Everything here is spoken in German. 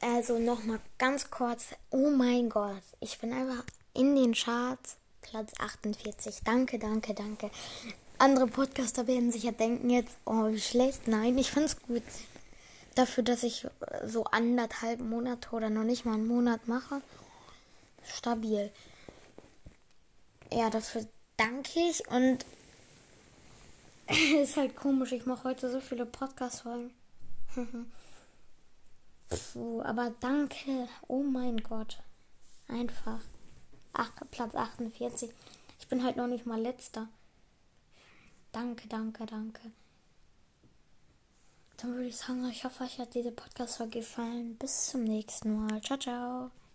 Also nochmal ganz kurz. Oh mein Gott. Ich bin einfach in den Charts. Platz 48. Danke, danke, danke. Andere Podcaster werden sich ja denken jetzt, oh, wie schlecht. Nein, ich find's gut. Dafür, dass ich so anderthalb Monate oder noch nicht mal einen Monat mache. Stabil. Ja, dafür danke ich und ist halt komisch. Ich mache heute so viele Podcast-Folgen. Puh, aber danke. Oh mein Gott. Einfach. Ach, Platz 48. Ich bin halt noch nicht mal letzter. Danke, danke, danke. Dann würde ich sagen, ich hoffe, euch hat diese Podcast-Folge gefallen. Bis zum nächsten Mal. Ciao, ciao.